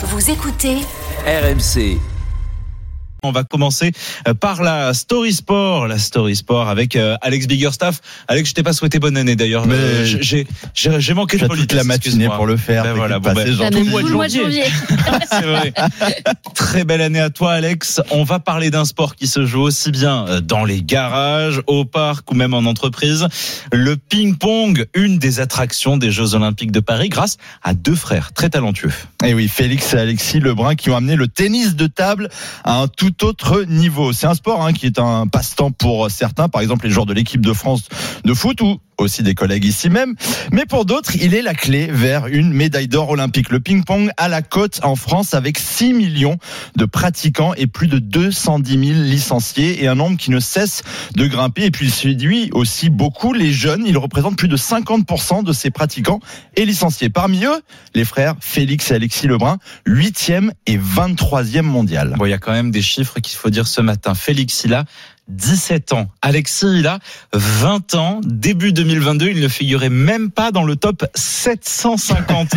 Vous écoutez RMC. On va commencer euh, par la Story Sport, la Story Sport avec euh, Alex Biggerstaff. Alex, je t'ai pas souhaité bonne année d'ailleurs. Mais Euh, j'ai j'ai j'ai manqué de politesse. la matinée pour le faire. Ben voilà, bon, ben, tout le mois de Tout le mois de janvier. C'est vrai. Très belle année à toi, Alex. On va parler d'un sport qui se joue aussi bien dans les garages, au parc ou même en entreprise. Le ping-pong, une des attractions des Jeux Olympiques de Paris, grâce à deux frères très talentueux. Et Eh oui, Félix et Alexis Lebrun qui ont amené le tennis de table à un tout autre niveau. C'est un sport hein, qui est un passe-temps pour certains, par exemple les joueurs de l'équipe de France de foot ou aussi des collègues ici même. Mais pour d'autres, il est la clé vers une médaille d'or olympique. Le ping-pong à la côte en France avec 6 millions de pratiquants et plus de 210 000 licenciés et un nombre qui ne cesse de grimper. Et puis il séduit aussi beaucoup les jeunes. Il représente plus de 50% de ses pratiquants et licenciés. Parmi eux, les frères Félix et Alexis Lebrun, 8e et 23e mondial. Bon, il y a quand même des chiffres qu'il faut dire ce matin. Félix, il a 17 ans. Alexis, il a 20 ans. Début 2022, il ne figurait même pas dans le top 750.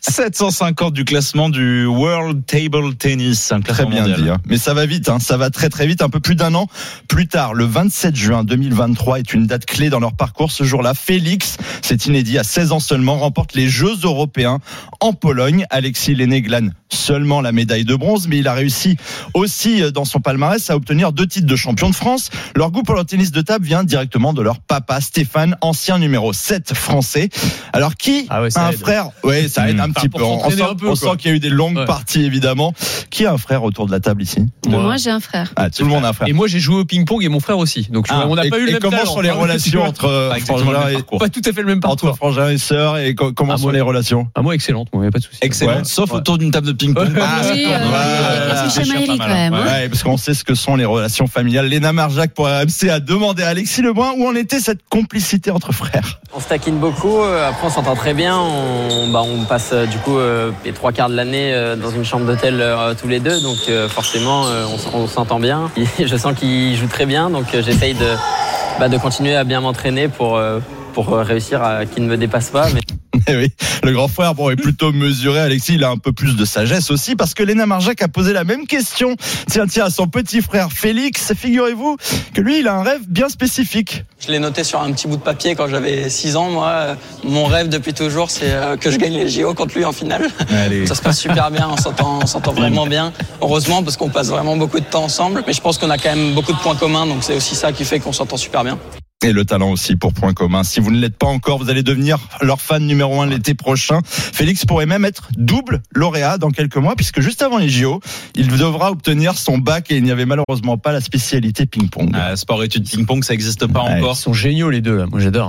750 du classement du World Table Tennis. Un Très bien mondial. dit. hein. Mais ça va vite, hein. ça va très très vite. Un peu plus d'un an plus tard, le 27 juin 2023 est une date clé dans leur parcours. Ce jour-là, Félix, c'est inédit, à 16 ans seulement, remporte les Jeux européens en Pologne. Alexis Lenné glane seulement la médaille de bronze, mais il a réussi aussi euh, dans son palmarès à obtenir deux titres de champion de France. Leur goût pour le tennis de table vient directement de leur papa Stéphane, ancien numéro 7 français. Alors qui Ah ouais, a un aide. frère? Ouais, ça aide Mmh. un petit peu. On, sent, on sent qu'il y a eu des longues Ouais. parties évidemment. Qui a un frère autour de la table ici? Moi, j'ai un frère. ah, Tout le monde a un frère. Et moi, j'ai joué au ping-pong et mon frère aussi. Donc, Ah, on n'a pas eu le et même comment sont les relations entre euh, Pas tout à fait le même entre parcours. frangins et sœurs et co- comment sont les relations? Ah, moi, excellente. Moi, y a pas de souci. Excellent. Ouais. Sauf autour d'une table de ping-pong. Ah, Oui, quand même. parce qu'on sait ce que sont les relations familiales. Léna Marjac pour RMC a demandé à Alexis Lebrun où en était cette complicité entre frères. On se beaucoup, euh, après on s'entend très bien. On, bah, passe euh, du coup euh, les trois quarts de l'année dans une chambre d'hôtel tous les deux, donc forcément on, s'entend bien. Je sens qu'il joue très bien, donc j'essaye de, bah, de continuer à bien m'entraîner pour, réussir à qu'il ne me dépasse pas. oui, le grand frère bon, est plutôt mesuré. Alexis, il a un peu plus de sagesse aussi parce que Léna Marjac a posé la même question. Tiens, tiens, à son petit frère Félix. Figurez-vous que lui, il a un rêve bien spécifique. Je l'ai noté sur un petit bout de papier quand j'avais 6 ans. Moi, mon rêve depuis toujours, c'est euh, que je gagne les JO contre lui en finale. Allez. Ça se passe super bien, on s'entend, on s'entend vraiment bien. Heureusement, parce qu'on passe vraiment beaucoup de temps ensemble. Mais je pense qu'on a quand même beaucoup de points communs, donc c'est aussi ça qui fait qu'on s'entend super bien. Et le talent aussi pour point commun. Si vous ne l'êtes pas encore, vous allez devenir leur fan numéro un l'été prochain. Félix pourrait même être double lauréat dans quelques mois, puisque juste avant les JO, il devra obtenir son bac et il n'y avait malheureusement pas la spécialité ping-pong. Ah, sport études ping-pong, ça n'existe pas encore. Ils sont géniaux, les deux, là. Moi, j'adore.